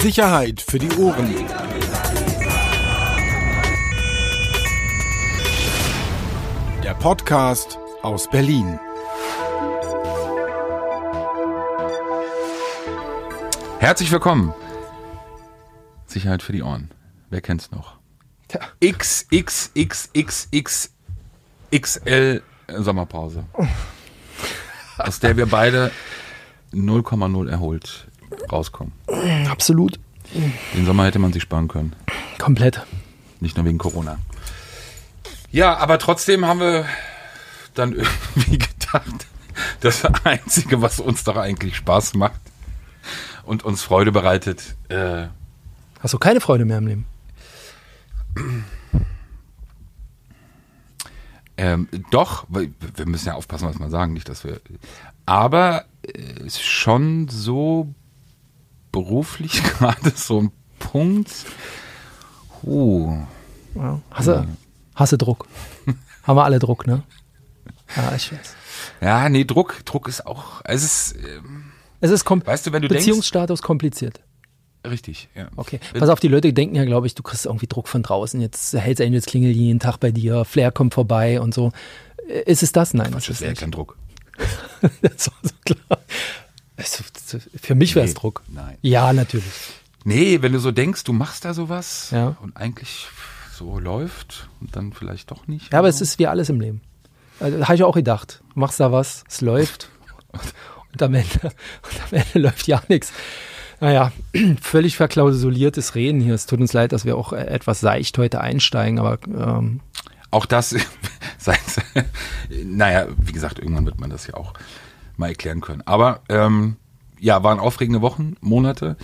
Sicherheit für die Ohren. Der Podcast aus Berlin. Herzlich willkommen. Sicherheit für die Ohren. Wer kennt's noch? XXXXXXL Sommerpause. Aus der wir beide 0,0 erholt rauskommen. Absolut. Den Sommer hätte man sich sparen können. Komplett. Nicht nur wegen Corona. Ja, aber trotzdem haben wir dann irgendwie gedacht, das Einzige, was uns doch eigentlich Spaß macht und uns Freude bereitet, äh, Hast du keine Freude mehr im Leben? Ähm, doch, weil wir müssen ja aufpassen, was wir sagen, nicht, dass wir. Aber äh, es ist schon so beruflich gerade so ein Punkt. Uh, Ja. Hasse, hasse Druck. Haben wir alle Druck, ne? Ja, ich weiß. ja, nee, Druck, Druck ist auch. Es ist ähm, Es ist kom Weißt du, wenn du Beziehungsstatus kompliziert. richtig. Ja. Okay. Pass auf, die Leute denken ja, glaube ich, du kriegst irgendwie Druck von draußen. Jetzt Hells Angels klingelt jeden Tag bei dir, Flair kommt vorbei und so. Äh, Ist es das? Nein, Das das ist ja kein Druck. Das war so klar. Also, für mich wäre es Nee, Druck. nein. Ja, natürlich. Nee, wenn du so denkst, du machst da sowas Ja. und eigentlich so läuft und dann vielleicht doch nicht. Ja, aber es ist wie alles im Leben. Also, Habe ich auch gedacht. Du machst da was, es läuft. Und am Ende, und am Ende läuft ja nichts. Naja, völlig verklausuliertes Reden hier. Es tut uns leid, dass wir auch äh, etwas seicht heute einsteigen, aber ähm, Auch das, naja, wie gesagt, irgendwann wird man das ja auch mal erklären können. Aber ähm, ja, waren aufregende Wochen, Monate.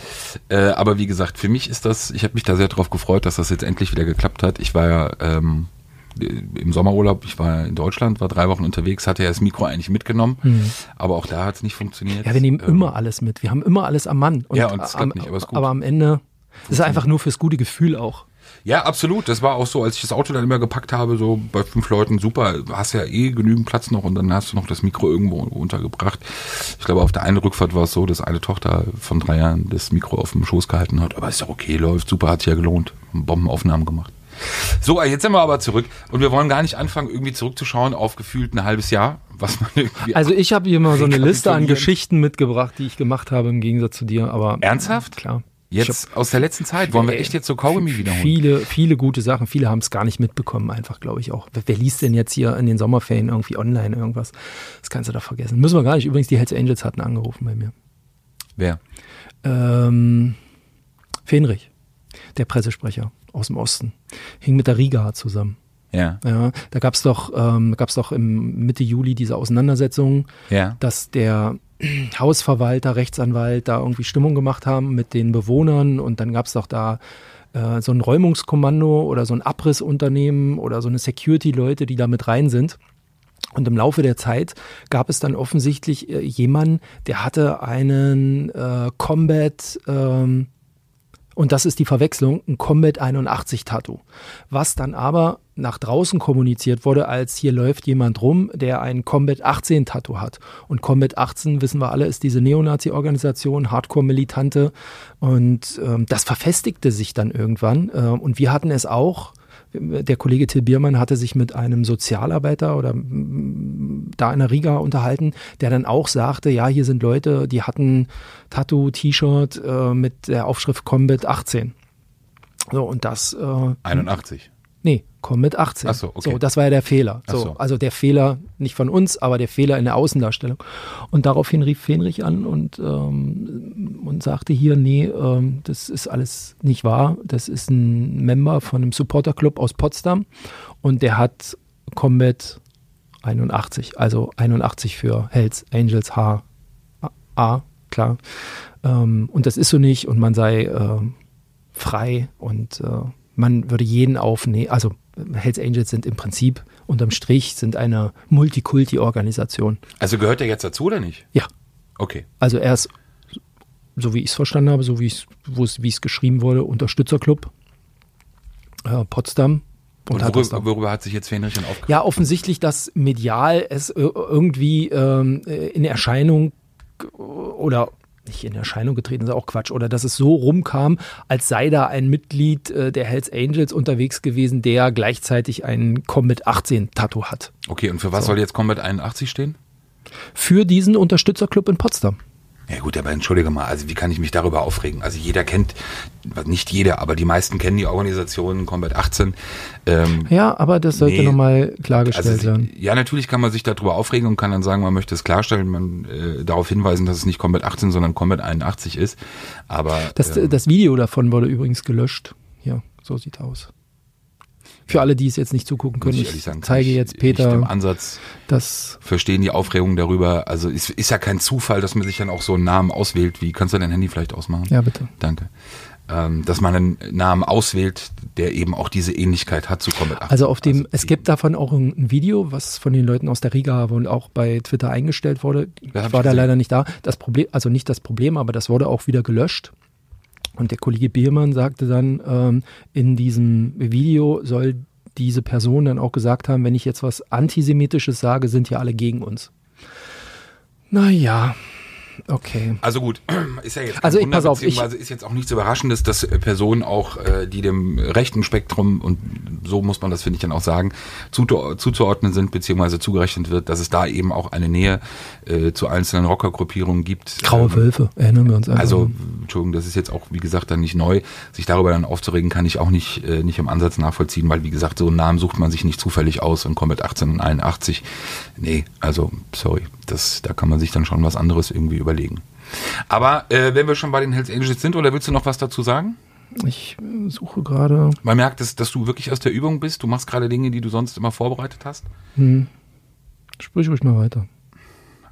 Äh, aber wie gesagt, für mich ist das, ich habe mich da sehr drauf gefreut, dass das jetzt endlich wieder geklappt hat. Ich war ja ähm, im Sommerurlaub, ich war in Deutschland, war drei Wochen unterwegs, hatte ja das Mikro eigentlich mitgenommen, aber auch da hat es nicht funktioniert. ja, wir nehmen Ähm, immer alles mit. Wir haben immer alles am Mann. Ja, und es klappt nicht, aber ist gut. aber am Ende ist es einfach nur fürs gute Gefühl auch. Ja, absolut. Das war auch so, als ich das Auto dann immer gepackt habe, so bei fünf Leuten, super, hast ja eh genügend Platz noch und dann hast du noch das Mikro irgendwo untergebracht. Ich glaube, auf der einen Rückfahrt war es so, dass eine Tochter von drei Jahren das Mikro auf dem Schoß gehalten hat. Aber ist ja okay, läuft, super, hat sich ja gelohnt. Bombenaufnahmen gemacht. So, jetzt sind wir aber zurück und wir wollen gar nicht anfangen, irgendwie zurückzuschauen auf gefühlt ein halbes Jahr, was man irgendwie. Also ich habe hier mal so eine Liste an. Geschichten mitgebracht, die ich gemacht habe im Gegensatz zu dir. Aber Ernsthaft? Klar. Ich hab- jetzt aus der letzten Zeit wollen wir echt jetzt so Kaugummi wiederholen. Viele, viele gute Sachen. Viele haben es gar nicht mitbekommen, einfach, glaube ich auch. Wer, wer liest denn jetzt hier in den Sommerferien irgendwie online irgendwas? Das kannst du da vergessen. Müssen wir gar nicht. Übrigens, die Hells Angels hatten angerufen bei mir. Wer? Ähm, Fenrich, der Pressesprecher aus dem Osten, hing mit der Riga zusammen. Ja. Ja, da gab's doch, ähm, gab's doch im Mitte Juli diese Auseinandersetzung, Ja. dass der Hausverwalter, Rechtsanwalt da irgendwie Stimmung gemacht haben mit den Bewohnern und dann gab's doch da äh, so ein Räumungskommando oder so ein Abrissunternehmen oder so eine Security-Leute, die da mit rein sind. Und im Laufe der Zeit gab es dann offensichtlich äh, jemanden, der hatte einen äh, Combat, ähm, und das ist die Verwechslung, ein Combat 81 Tattoo. Was dann aber nach draußen kommuniziert wurde, als hier läuft jemand rum, der ein Combat 18 Tattoo hat. Und Combat 18, wissen wir alle, ist diese Neonazi-Organisation, Hardcore-Militante. Und ähm, das verfestigte sich dann irgendwann. Äh, und wir hatten es auch. Der Kollege Till Biermann hatte sich mit einem Sozialarbeiter oder mm, da in der Riga unterhalten, der dann auch sagte, ja, hier sind Leute, die hatten Tattoo, T-Shirt äh, mit der Aufschrift Combat 18. So, und das, äh, 81. nee, Combat 18. Ach so, okay. so, das war ja der Fehler. So, so. Also der Fehler, nicht von uns, aber der Fehler in der Außendarstellung. Und daraufhin rief Fenrich an und, ähm, und sagte hier, nee, ähm, das ist alles nicht wahr. Das ist ein Member von einem Supporterclub aus Potsdam und der hat Combat 81, also 81 für Hells Angels H. A, klar. Ähm, und das ist so nicht und man sei ähm, frei und äh, man würde jeden aufnehmen. Also Hells Angels sind im Prinzip unterm Strich sind eine Multikulti-Organisation. Also gehört der jetzt dazu oder nicht? Ja, Okay. also er ist, so wie ich es verstanden habe, so wie es, wie es geschrieben wurde, Unterstützerclub äh, Potsdam. Und das worüber, worüber hat sich jetzt Fenrich aufgeregt? ja, offensichtlich, dass medial es äh, irgendwie ähm, äh, in Erscheinung oder nicht in Erscheinung getreten ist auch Quatsch. Oder dass es so rumkam, als sei da ein Mitglied äh, der Hells Angels unterwegs gewesen, der gleichzeitig ein Combat 18 Tattoo hat. Okay, und für was so. soll jetzt Combat 81 stehen? Für diesen Unterstützerclub in Potsdam. Ja gut, aber entschuldige mal, also wie kann ich mich darüber aufregen? Also jeder kennt, nicht jeder, aber die meisten kennen die Organisation Combat 18. Ähm, ja, aber das sollte nee, nochmal klargestellt also, werden. Ja, natürlich kann man sich darüber aufregen und kann dann sagen, man möchte es klarstellen, man äh, darauf hinweisen, dass es nicht Combat 18, sondern Combat 81 ist. Aber das, ähm, das Video davon wurde übrigens gelöscht. Ja, so sieht aus. Für alle, die es jetzt nicht zugucken können, ich, ich sagen, zeige ich jetzt Peter. Im Ansatz das verstehen die Aufregung darüber. Also es ist ja kein Zufall, dass man sich dann auch so einen Namen auswählt. Wie kannst du dein Handy vielleicht ausmachen? Ja, bitte. Danke. Ähm, dass man einen Namen auswählt, der eben auch diese Ähnlichkeit hat zu Comet 8. Also auf dem, also es gibt davon auch ein Video, was von den Leuten aus der Riga wohl auch bei Twitter eingestellt wurde. Ich war da leider nicht da. Das Problem, also nicht das Problem, aber das wurde auch wieder gelöscht. Und der Kollege Biermann sagte dann, ähm, in diesem Video soll diese Person dann auch gesagt haben, wenn ich jetzt was Antisemitisches sage, sind ja alle gegen uns. Naja, Okay. Also gut, ist ja jetzt also ich, pass auf, ich, ist jetzt auch nichts Überraschendes, dass Personen auch, äh, die dem rechten Spektrum und so muss man das finde ich dann auch sagen, zuzuordnen sind beziehungsweise zugerechnet wird, dass es da eben auch eine Nähe äh, zu einzelnen Rockergruppierungen gibt. Graue ähm, Wölfe, erinnern wir uns an. Also Entschuldigung, das ist jetzt auch wie gesagt dann nicht neu, sich darüber dann aufzuregen, kann ich auch nicht äh, nicht im Ansatz nachvollziehen, weil wie gesagt so einen Namen sucht man sich nicht zufällig aus und kommt mit 1881. Nee, also sorry, das da kann man sich dann schon was anderes irgendwie überlegen. Aber äh, wenn wir schon bei den Hells Angels sind, oder willst du noch was dazu sagen? Ich äh, suche gerade. Man merkt, dass, dass du wirklich aus der Übung bist. Du machst gerade Dinge, die du sonst immer vorbereitet hast. Hm. Sprich ruhig mal weiter.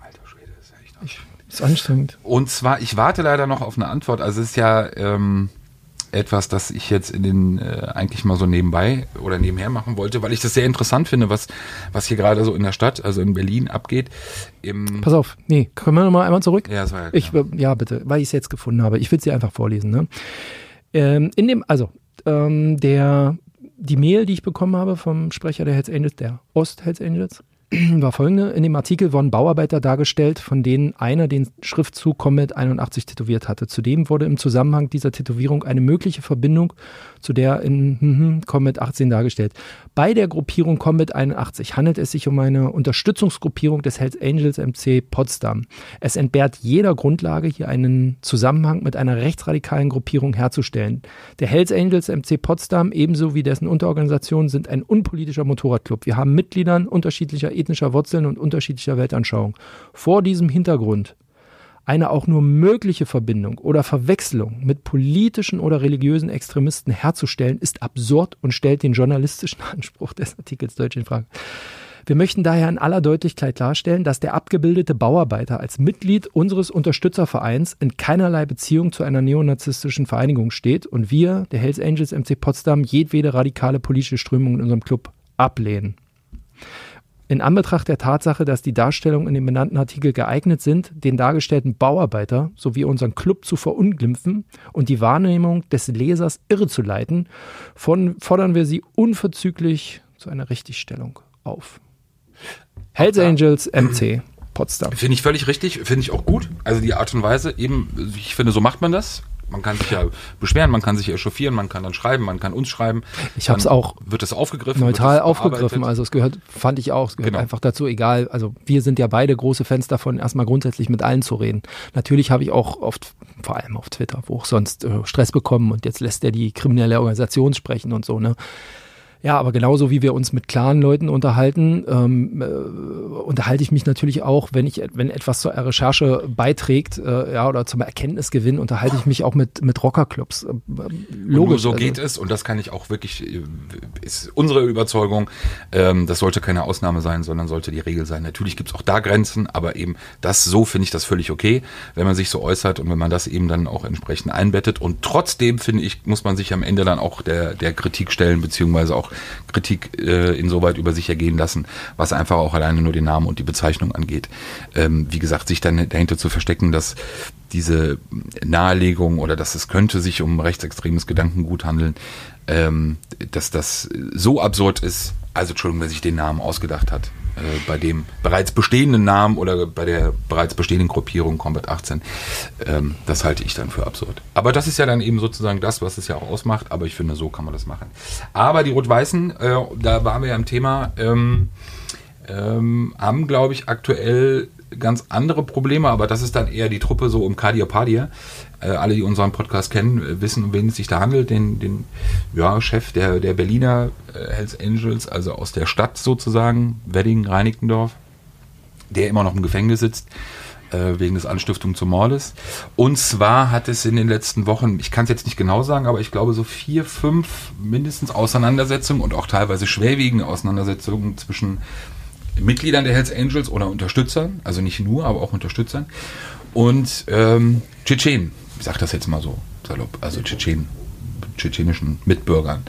Alter Schwede, das ist ja echt anstrengend. Ich, ist anstrengend. Und zwar, ich warte leider noch auf eine Antwort. Also es ist ja, ähm, etwas, das ich jetzt in den äh, eigentlich mal so nebenbei oder nebenher machen wollte, weil ich das sehr interessant finde, was, was hier gerade so in der Stadt, also in Berlin abgeht. Im Pass auf, nee, können wir nochmal einmal zurück? Ja, das war ja klar. Ich, ja, bitte, weil ich es jetzt gefunden habe. Ich will es dir einfach vorlesen. Ne? Ähm, in dem, also, ähm, der, die Mail, die ich bekommen habe vom Sprecher der Hells Angels, der Ost Hells Angels, war folgende. In dem Artikel wurden Bauarbeiter dargestellt, von denen einer den Schriftzug Comet 81 tätowiert hatte. Zudem wurde im Zusammenhang dieser Tätowierung eine mögliche Verbindung zu der in hm, Comet 18 dargestellt. Bei der Gruppierung Combat 81 handelt es sich um eine Unterstützungsgruppierung des Hells Angels MC Potsdam. Es entbehrt jeder Grundlage, hier einen Zusammenhang mit einer rechtsradikalen Gruppierung herzustellen. Der Hells Angels MC Potsdam ebenso wie dessen Unterorganisationen sind ein unpolitischer Motorradclub. Wir haben Mitgliedern unterschiedlicher ethnischer Wurzeln und unterschiedlicher Weltanschauung. Vor diesem Hintergrund eine auch nur mögliche Verbindung oder Verwechslung mit politischen oder religiösen Extremisten herzustellen, ist absurd und stellt den journalistischen Anspruch des Artikels Deutsch in Frage. Wir möchten daher in aller Deutlichkeit klarstellen, dass der abgebildete Bauarbeiter als Mitglied unseres Unterstützervereins in keinerlei Beziehung zu einer neonazistischen Vereinigung steht und wir, der Hells Angels MC Potsdam, jedwede radikale politische Strömung in unserem Club ablehnen. In Anbetracht der Tatsache, dass die Darstellungen in dem benannten Artikel geeignet sind, den dargestellten Bauarbeiter sowie unseren Club zu verunglimpfen und die Wahrnehmung des Lesers irrezuleiten, fordern wir sie unverzüglich zu einer Richtigstellung auf. Hells Angels MC. Potsdam. Finde ich völlig richtig, finde ich auch gut. Also die Art und Weise, eben, ich finde, so macht man das man kann sich ja beschweren, man kann sich echauffieren, man kann dann schreiben, man kann uns schreiben. Ich habe es auch. Wird es aufgegriffen? Neutral aufgegriffen. Also es gehört, fand ich auch, es gehört genau. einfach dazu, egal. Also wir sind ja beide große Fans davon, erstmal grundsätzlich mit allen zu reden. Natürlich habe ich auch oft, vor allem auf Twitter, wo auch sonst äh, Stress bekommen und jetzt lässt er die kriminelle Organisation sprechen und so, ne? Ja, aber genauso wie wir uns mit klaren Leuten unterhalten, ähm, äh, unterhalte ich mich natürlich auch, wenn ich, wenn etwas zur Recherche beiträgt, äh, ja, oder zum Erkenntnisgewinn, unterhalte ich mich auch mit, mit Rockerclubs. Äh, logisch. so also. geht es, und das kann ich auch wirklich, äh, ist unsere Überzeugung, ähm, das sollte keine Ausnahme sein, sondern sollte die Regel sein. Natürlich gibt es auch da Grenzen, aber eben das, so finde ich das völlig okay, wenn man sich so äußert und wenn man das eben dann auch entsprechend einbettet. Und trotzdem, finde ich, muss man sich am Ende dann auch der, der Kritik stellen, beziehungsweise auch Kritik äh, insoweit über sich ergehen lassen, was einfach auch alleine nur den Namen und die Bezeichnung angeht. Ähm, wie gesagt, sich dann dahinter zu verstecken, dass diese Nahelegung oder dass es könnte sich um rechtsextremes Gedankengut handeln, ähm, dass das so absurd ist, also Entschuldigung, wer sich den Namen ausgedacht hat, äh, bei dem bereits bestehenden Namen oder bei der bereits bestehenden Gruppierung Combat 18, ähm, das halte ich dann für absurd. Aber das ist ja dann eben sozusagen das, was es ja auch ausmacht, aber ich finde, so kann man das machen. Aber die Rot-Weißen, äh, da waren wir ja im Thema, ähm, ähm, haben, glaube ich, aktuell ganz andere Probleme, aber das ist dann eher die Truppe so um Cardiopadia. Äh, alle, die unseren Podcast kennen, äh, wissen, um wen es sich da handelt. Den, den ja, Chef der, der Berliner äh, Hells Angels, also aus der Stadt sozusagen, Wedding, Reinickendorf, der immer noch im Gefängnis sitzt äh, wegen des Anstiftung zum Mordes. Und zwar hat es in den letzten Wochen, ich kann es jetzt nicht genau sagen, aber ich glaube so vier, fünf mindestens Auseinandersetzungen und auch teilweise schwerwiegende Auseinandersetzungen zwischen Mitgliedern der Hells Angels oder Unterstützern, also nicht nur, aber auch Unterstützern. Und ähm, Tschetschenen, ich sage das jetzt mal so salopp, also Tschetschenen, tschetschenischen Mitbürgern.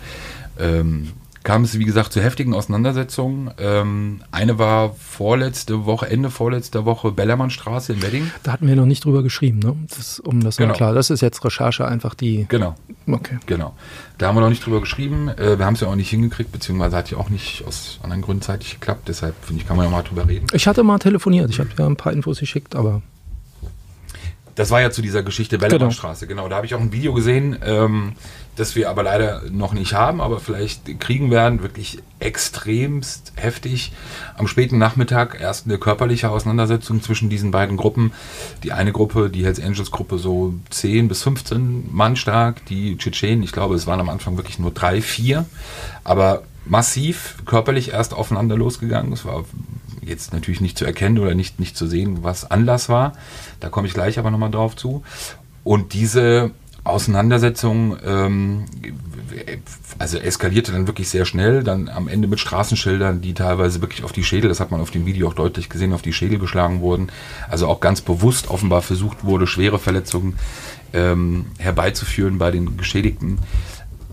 Ähm, kam es, wie gesagt, zu heftigen Auseinandersetzungen. Ähm, eine war vorletzte Woche, Ende vorletzter Woche, Bellermannstraße in Wedding. Da hatten wir noch nicht drüber geschrieben, ne? Das, um das genau. mal klar. Das ist jetzt Recherche einfach die. Genau. Okay. Genau. Da haben wir noch nicht drüber geschrieben. Äh, wir haben es ja auch nicht hingekriegt, beziehungsweise hat ja auch nicht aus anderen Gründen zeitlich geklappt. Deshalb finde ich, kann man ja mal drüber reden. Ich hatte mal telefoniert. Ich habe ja ein paar Infos geschickt, aber das war ja zu dieser Geschichte Bellermannstraße, genau. genau. Da habe ich auch ein Video gesehen, ähm, das wir aber leider noch nicht haben, aber vielleicht kriegen werden. Wirklich extremst heftig. Am späten Nachmittag erst eine körperliche Auseinandersetzung zwischen diesen beiden Gruppen. Die eine Gruppe, die Hells Angels Gruppe, so 10 bis 15 Mann stark. Die Tschetschenen, ich glaube, es waren am Anfang wirklich nur drei, vier. Aber massiv körperlich erst aufeinander losgegangen. Es war jetzt natürlich nicht zu erkennen oder nicht, nicht zu sehen, was Anlass war. Da komme ich gleich aber nochmal drauf zu. Und diese Auseinandersetzung ähm, also eskalierte dann wirklich sehr schnell, dann am Ende mit Straßenschildern, die teilweise wirklich auf die Schädel, das hat man auf dem Video auch deutlich gesehen, auf die Schädel geschlagen wurden. Also auch ganz bewusst offenbar versucht wurde, schwere Verletzungen ähm, herbeizuführen bei den Geschädigten.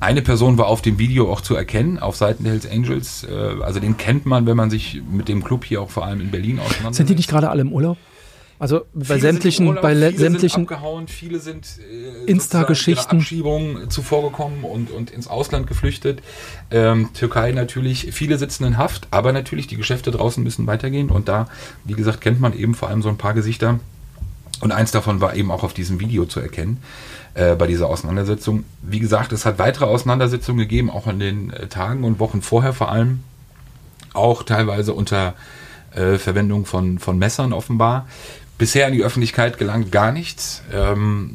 Eine Person war auf dem Video auch zu erkennen, auf Seiten der Hells Angels. Äh, also den kennt man, wenn man sich mit dem Club hier auch vor allem in Berlin auseinandersetzt. Sind die nicht gerade alle im Urlaub? Also bei viele sämtlichen, Urlaub, bei viele sämtlichen sind abgehauen, viele sind äh, Insta-Geschichten, Abschiebungen zuvorgekommen und, und ins Ausland geflüchtet. Ähm, Türkei natürlich, viele sitzen in Haft, aber natürlich die Geschäfte draußen müssen weitergehen und da, wie gesagt, kennt man eben vor allem so ein paar Gesichter. Und eins davon war eben auch auf diesem Video zu erkennen äh, bei dieser Auseinandersetzung. Wie gesagt, es hat weitere Auseinandersetzungen gegeben, auch in den äh, Tagen und Wochen vorher vor allem. Auch teilweise unter äh, Verwendung von, von Messern offenbar. Bisher in die Öffentlichkeit gelangt gar nichts, ähm,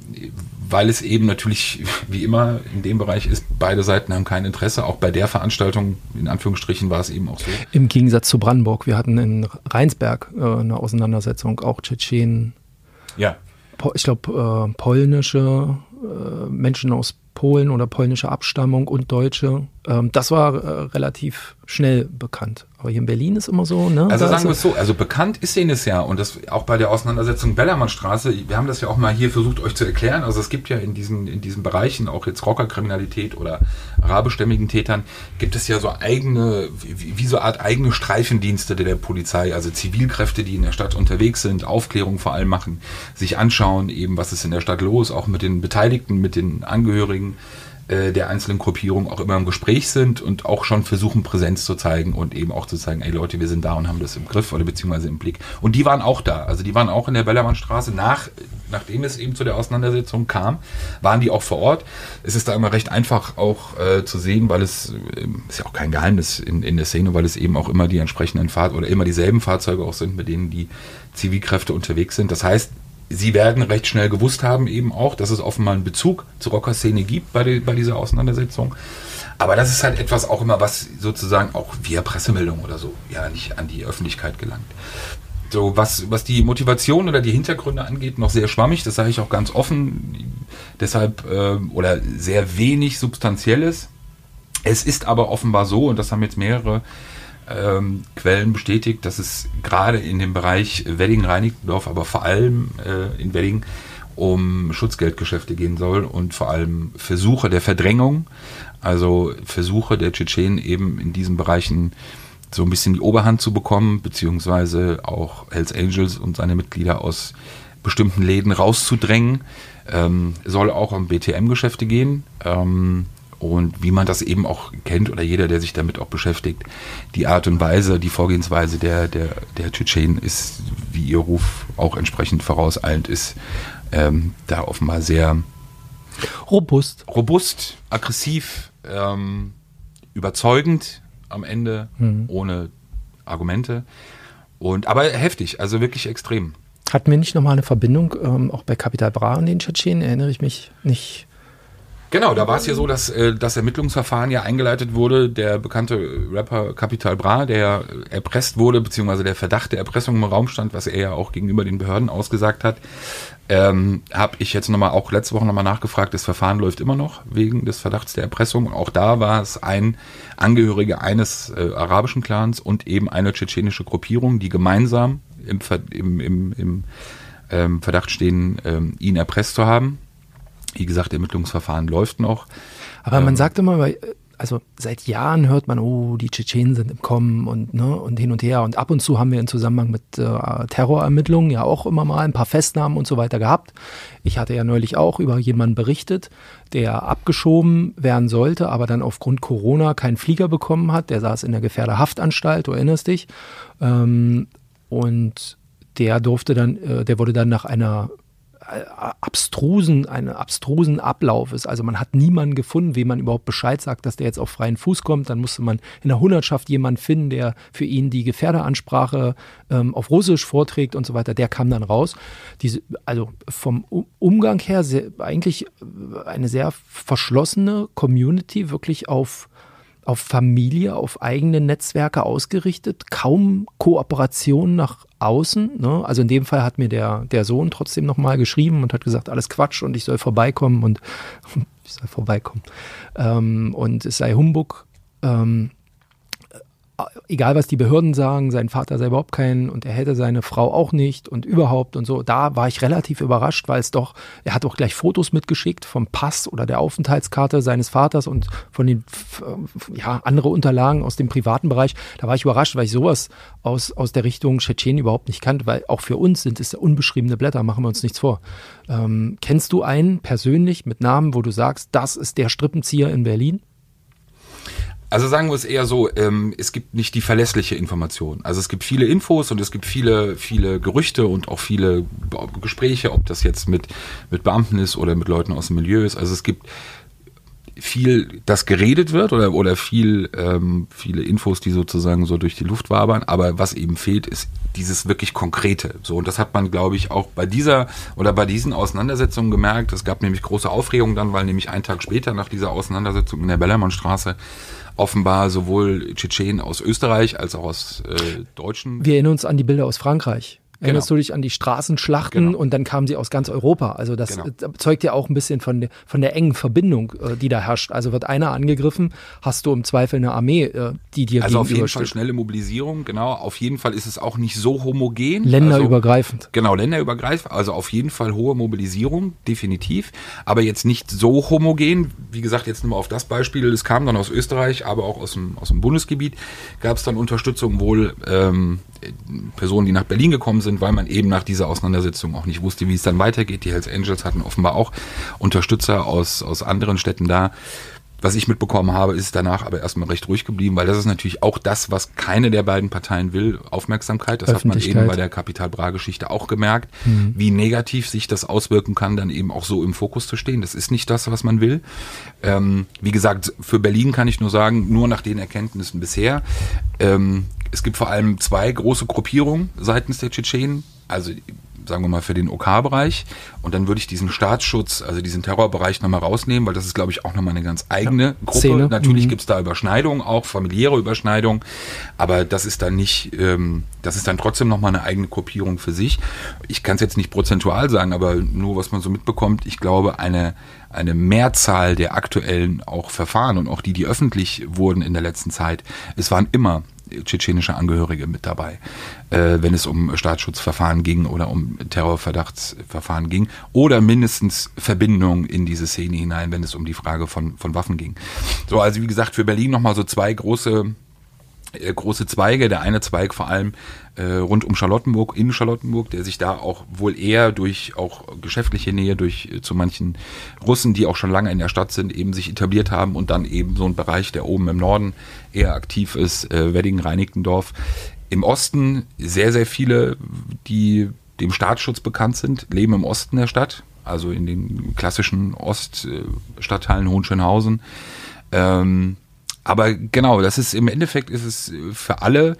weil es eben natürlich, wie immer in dem Bereich ist, beide Seiten haben kein Interesse. Auch bei der Veranstaltung, in Anführungsstrichen, war es eben auch so. Im Gegensatz zu Brandenburg, wir hatten in Rheinsberg äh, eine Auseinandersetzung, auch Tschetschenen. Ja. Ich glaube, polnische äh, Menschen aus Polen oder polnischer Abstammung und Deutsche. Ähm, das war äh, relativ schnell bekannt. Aber hier in Berlin ist immer so, ne? Also da sagen wir es so, also bekannt ist ihnen es ja und das auch bei der Auseinandersetzung Bellermannstraße, wir haben das ja auch mal hier versucht euch zu erklären, also es gibt ja in diesen, in diesen Bereichen, auch jetzt Rockerkriminalität oder arabischstämmigen Tätern, gibt es ja so eigene, wie, wie so eine Art eigene Streifendienste der, der Polizei, also Zivilkräfte, die in der Stadt unterwegs sind, Aufklärung vor allem machen, sich anschauen eben, was ist in der Stadt los, auch mit den Beteiligten, mit den Angehörigen, äh, der einzelnen Gruppierungen auch immer im Gespräch sind und auch schon versuchen, Präsenz zu zeigen und eben auch zu zeigen, ey Leute, wir sind da und haben das im Griff oder beziehungsweise im Blick. Und die waren auch da. Also die waren auch in der Bellermannstraße. Nach, nachdem es eben zu der Auseinandersetzung kam, waren die auch vor Ort. Es ist da immer recht einfach auch äh, zu sehen, weil es äh, ist ja auch kein Geheimnis in, in der Szene, weil es eben auch immer die entsprechenden Fahr oder immer dieselben Fahrzeuge auch sind, mit denen die Zivilkräfte unterwegs sind. Das heißt, Sie werden recht schnell gewusst haben eben auch, dass es offenbar einen Bezug zur Rockerszene gibt bei, die, bei dieser Auseinandersetzung. Aber das ist halt etwas auch immer, was sozusagen auch via Pressemeldung oder so ja nicht an die Öffentlichkeit gelangt. So, was, was die Motivation oder die Hintergründe angeht, noch sehr schwammig, das sage ich auch ganz offen, deshalb, äh, oder sehr wenig Substanzielles. Es ist aber offenbar so, und das haben jetzt mehrere ähm, Quellen bestätigt, dass es gerade in dem Bereich Wedding-Reinickendorf, aber vor allem äh, in Wedding um Schutzgeldgeschäfte gehen soll und vor allem Versuche der Verdrängung, also Versuche der Tschetschenen eben in diesen Bereichen so ein bisschen die Oberhand zu bekommen, beziehungsweise auch Hells Angels und seine Mitglieder aus bestimmten Läden rauszudrängen. Ähm, soll auch um BTM-Geschäfte gehen. Ähm, und wie man das eben auch kennt oder jeder, der sich damit auch beschäftigt, die Art und Weise, die Vorgehensweise der, der, der Tschetschenen ist, wie ihr Ruf auch entsprechend vorauseilend ist, ähm, da offenbar sehr robust, robust, aggressiv, ähm, überzeugend am Ende, mhm. ohne Argumente. Und aber heftig, also wirklich extrem. Hatten wir nicht nochmal eine Verbindung, ähm, auch bei Capital Bra und den Tschetschenen, erinnere ich mich nicht Genau, da war es ja so, dass äh, das Ermittlungsverfahren ja eingeleitet wurde. Der bekannte Rapper Capital Bra, der erpresst wurde, beziehungsweise der Verdacht der Erpressung im Raum stand, was er ja auch gegenüber den Behörden ausgesagt hat, ähm, habe ich jetzt nochmal, auch letzte Woche nochmal nachgefragt. Das Verfahren läuft immer noch wegen des Verdachts der Erpressung. Auch da war es ein Angehöriger eines äh, arabischen Clans und eben eine tschetschenische Gruppierung, die gemeinsam im, im, im, im ähm, Verdacht stehen, ähm, ihn erpresst zu haben wie gesagt, Ermittlungsverfahren läuft noch. Aber man ähm, sagt immer, also seit Jahren hört man, oh, die Tschetschenen sind im Kommen und, ne, und hin und her. Und ab und zu haben wir in Zusammenhang mit äh, Terrorermittlungen ja auch immer mal ein paar Festnahmen und so weiter gehabt. Ich hatte ja neulich auch über jemanden berichtet, der abgeschoben werden sollte, aber dann aufgrund Corona keinen Flieger bekommen hat. Der saß in der Gefährderhaftanstalt, du erinnerst dich. Ähm, und der durfte dann, äh, der wurde dann nach einer abstrusen, einen abstrusen Ablauf ist. Also man hat niemanden gefunden, wem man überhaupt Bescheid sagt, dass der jetzt auf freien Fuß kommt. Dann musste man in der Hundertschaft jemanden finden, der für ihn die Gefährderansprache ähm, auf Russisch vorträgt und so weiter. Der kam dann raus. Diese, also vom Umgang her sehr, eigentlich eine sehr verschlossene Community, wirklich auf auf Familie, auf eigene Netzwerke ausgerichtet, kaum Kooperation nach außen. Ne? Also in dem Fall hat mir der, der Sohn trotzdem nochmal geschrieben und hat gesagt, alles Quatsch und ich soll vorbeikommen und ich soll vorbeikommen. Ähm, und es sei Humbug. Ähm, egal was die Behörden sagen, sein Vater sei überhaupt kein und er hätte seine Frau auch nicht und überhaupt und so. Da war ich relativ überrascht, weil es doch, er hat auch gleich Fotos mitgeschickt vom Pass oder der Aufenthaltskarte seines Vaters und von den, ja, andere Unterlagen aus dem privaten Bereich. Da war ich überrascht, weil ich sowas aus, aus der Richtung Tschetschenien überhaupt nicht kannte, weil auch für uns sind es unbeschriebene Blätter, machen wir uns nichts vor. Ähm, kennst du einen persönlich mit Namen, wo du sagst, das ist der Strippenzieher in Berlin? Also sagen wir es eher so, ähm, es gibt nicht die verlässliche Information. Also es gibt viele Infos und es gibt viele, viele Gerüchte und auch viele Gespräche, ob das jetzt mit, mit Beamten ist oder mit Leuten aus dem Milieu ist. Also es gibt viel, das geredet wird oder, oder viel, ähm, viele Infos, die sozusagen so durch die Luft wabern. Aber was eben fehlt, ist dieses wirklich Konkrete. So, und das hat man, glaube ich, auch bei dieser oder bei diesen Auseinandersetzungen gemerkt. Es gab nämlich große Aufregung dann, weil nämlich einen Tag später nach dieser Auseinandersetzung in der Bellermannstraße offenbar sowohl Tschetschenen aus Österreich als auch aus äh, Deutschen. Wir erinnern uns an die Bilder aus Frankreich. Erinnerst genau. du dich an die Straßenschlachten genau. und dann kamen sie aus ganz Europa. Also das genau. zeugt ja auch ein bisschen von, der, von der engen Verbindung, äh, die da herrscht. Also wird einer angegriffen, hast du im Zweifel eine Armee, äh, die dir Also auf jeden Fall schnelle Mobilisierung, genau. Auf jeden Fall ist es auch nicht so homogen. Länderübergreifend. Also, genau, länderübergreifend. Also auf jeden Fall hohe Mobilisierung, definitiv. Aber jetzt nicht so homogen. Wie gesagt, jetzt nur mal auf das Beispiel. Es kam dann aus Österreich, aber auch aus dem, aus dem Bundesgebiet gab es dann Unterstützung wohl ähm, Personen, die nach Berlin gekommen sind, weil man eben nach dieser Auseinandersetzung auch nicht wusste, wie es dann weitergeht. Die Hells Angels hatten offenbar auch Unterstützer aus, aus anderen Städten da. Was ich mitbekommen habe, ist danach aber erstmal recht ruhig geblieben, weil das ist natürlich auch das, was keine der beiden Parteien will, Aufmerksamkeit. Das hat man eben bei der Kapital Bra-Geschichte auch gemerkt, mhm. wie negativ sich das auswirken kann, dann eben auch so im Fokus zu stehen. Das ist nicht das, was man will. Ähm, wie gesagt, für Berlin kann ich nur sagen, nur nach den Erkenntnissen bisher. Ähm, es gibt vor allem zwei große Gruppierungen seitens der Tschetschenen. Also sagen wir mal, für den OK-Bereich. und dann würde ich diesen Staatsschutz, also diesen Terrorbereich nochmal rausnehmen, weil das ist, glaube ich, auch nochmal eine ganz eigene ja, Gruppe. Szene. Natürlich mhm. gibt es da Überschneidungen, auch familiäre Überschneidungen, aber das ist dann nicht, ähm, das ist dann trotzdem nochmal eine eigene Gruppierung für sich. Ich kann es jetzt nicht prozentual sagen, aber nur was man so mitbekommt, ich glaube, eine, eine Mehrzahl der aktuellen auch Verfahren und auch die, die öffentlich wurden in der letzten Zeit, es waren immer tschetschenische Angehörige mit dabei, äh, wenn es um Staatsschutzverfahren ging oder um Terrorverdachtsverfahren ging oder mindestens Verbindungen in diese Szene hinein, wenn es um die Frage von, von Waffen ging. So, also wie gesagt, für Berlin nochmal so zwei große große Zweige. Der eine Zweig vor allem äh, rund um Charlottenburg, in Charlottenburg, der sich da auch wohl eher durch auch geschäftliche Nähe durch äh, zu manchen Russen, die auch schon lange in der Stadt sind, eben sich etabliert haben und dann eben so ein Bereich, der oben im Norden eher aktiv ist, äh, Wedding-Reinickendorf. Im Osten sehr, sehr viele, die dem Staatsschutz bekannt sind, leben im Osten der Stadt, also in den klassischen Oststadtteilen Hohenschönhausen. Ähm, aber genau, das ist im Endeffekt ist es für alle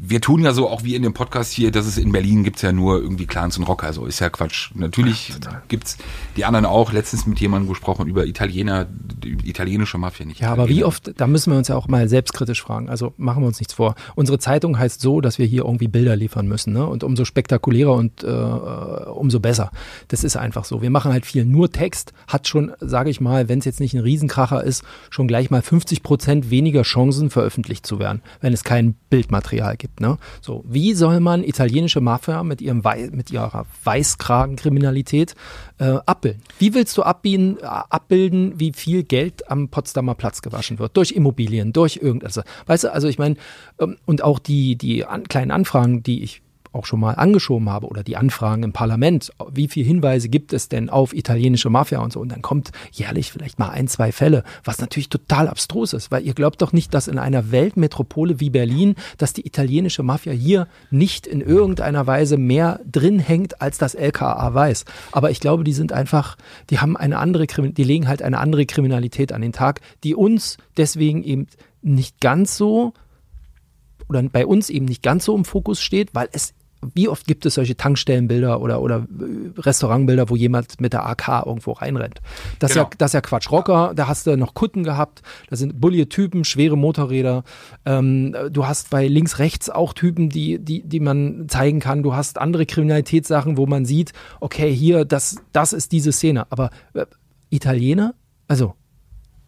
wir tun ja so auch wie in dem Podcast hier, dass es in Berlin gibt's ja nur irgendwie Clans und Rocker, so ist ja Quatsch. Natürlich ja, gibt's die anderen auch. Letztens mit jemandem gesprochen über Italiener, die italienische Mafia nicht. Ja, Italiener. aber wie oft, da müssen wir uns ja auch mal selbstkritisch fragen. Also machen wir uns nichts vor. Unsere Zeitung heißt so, dass wir hier irgendwie Bilder liefern müssen, ne? Und umso spektakulärer und äh, umso besser. Das ist einfach so. Wir machen halt viel nur Text, hat schon, sage ich mal, wenn es jetzt nicht ein Riesenkracher ist, schon gleich mal 50 Prozent weniger Chancen veröffentlicht zu werden, wenn es kein Bildmaterial Material gibt. Ne? So, wie soll man italienische Mafia mit, ihrem Wei mit ihrer Weißkragenkriminalität äh, abbilden? Wie willst du abbieten, äh, abbilden, wie viel Geld am Potsdamer Platz gewaschen wird? Durch Immobilien, durch irgendetwas. Weißt du, also ich meine, ähm, und auch die, die an, kleinen Anfragen, die ich auch schon mal angeschoben habe oder die Anfragen im Parlament, wie viele Hinweise gibt es denn auf italienische Mafia und so. Und dann kommt jährlich vielleicht mal ein, zwei Fälle, was natürlich total abstrus ist, weil ihr glaubt doch nicht, dass in einer Weltmetropole wie Berlin, dass die italienische Mafia hier nicht in irgendeiner Weise mehr drin hängt, als das LKA weiß. Aber ich glaube, die sind einfach, die haben eine andere, die legen halt eine andere Kriminalität an den Tag, die uns deswegen eben nicht ganz so oder bei uns eben nicht ganz so im Fokus steht, weil es wie oft gibt es solche Tankstellenbilder oder, oder äh, Restaurantbilder, wo jemand mit der AK irgendwo reinrennt? Das, genau. ist, ja, das ist ja Quatsch. Rocker, da hast du noch Kutten gehabt, da sind bullige Typen, schwere Motorräder. Ähm, du hast bei links, rechts auch Typen, die, die, die man zeigen kann. Du hast andere Kriminalitätssachen, wo man sieht, okay, hier, das, das ist diese Szene. Aber äh, Italiener? Also,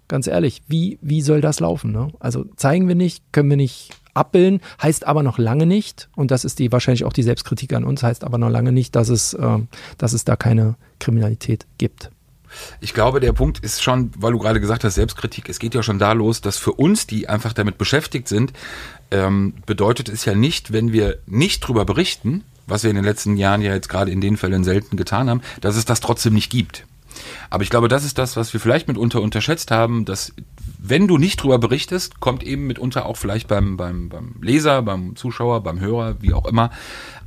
ganz ehrlich, wie, wie soll das laufen? Ne? Also zeigen wir nicht, können wir nicht abbilden, heißt aber noch lange nicht, und das ist die wahrscheinlich auch die Selbstkritik an uns, heißt aber noch lange nicht, dass es, äh, dass es da keine Kriminalität gibt. Ich glaube, der Punkt ist schon, weil du gerade gesagt hast, Selbstkritik, es geht ja schon da los, dass für uns, die einfach damit beschäftigt sind, ähm, bedeutet es ja nicht, wenn wir nicht drüber berichten, was wir in den letzten Jahren ja jetzt gerade in den Fällen selten getan haben, dass es das trotzdem nicht gibt. Aber ich glaube, das ist das, was wir vielleicht mitunter unterschätzt haben, dass wenn du nicht drüber berichtest, kommt eben mitunter auch vielleicht beim, beim, beim Leser, beim Zuschauer, beim Hörer, wie auch immer,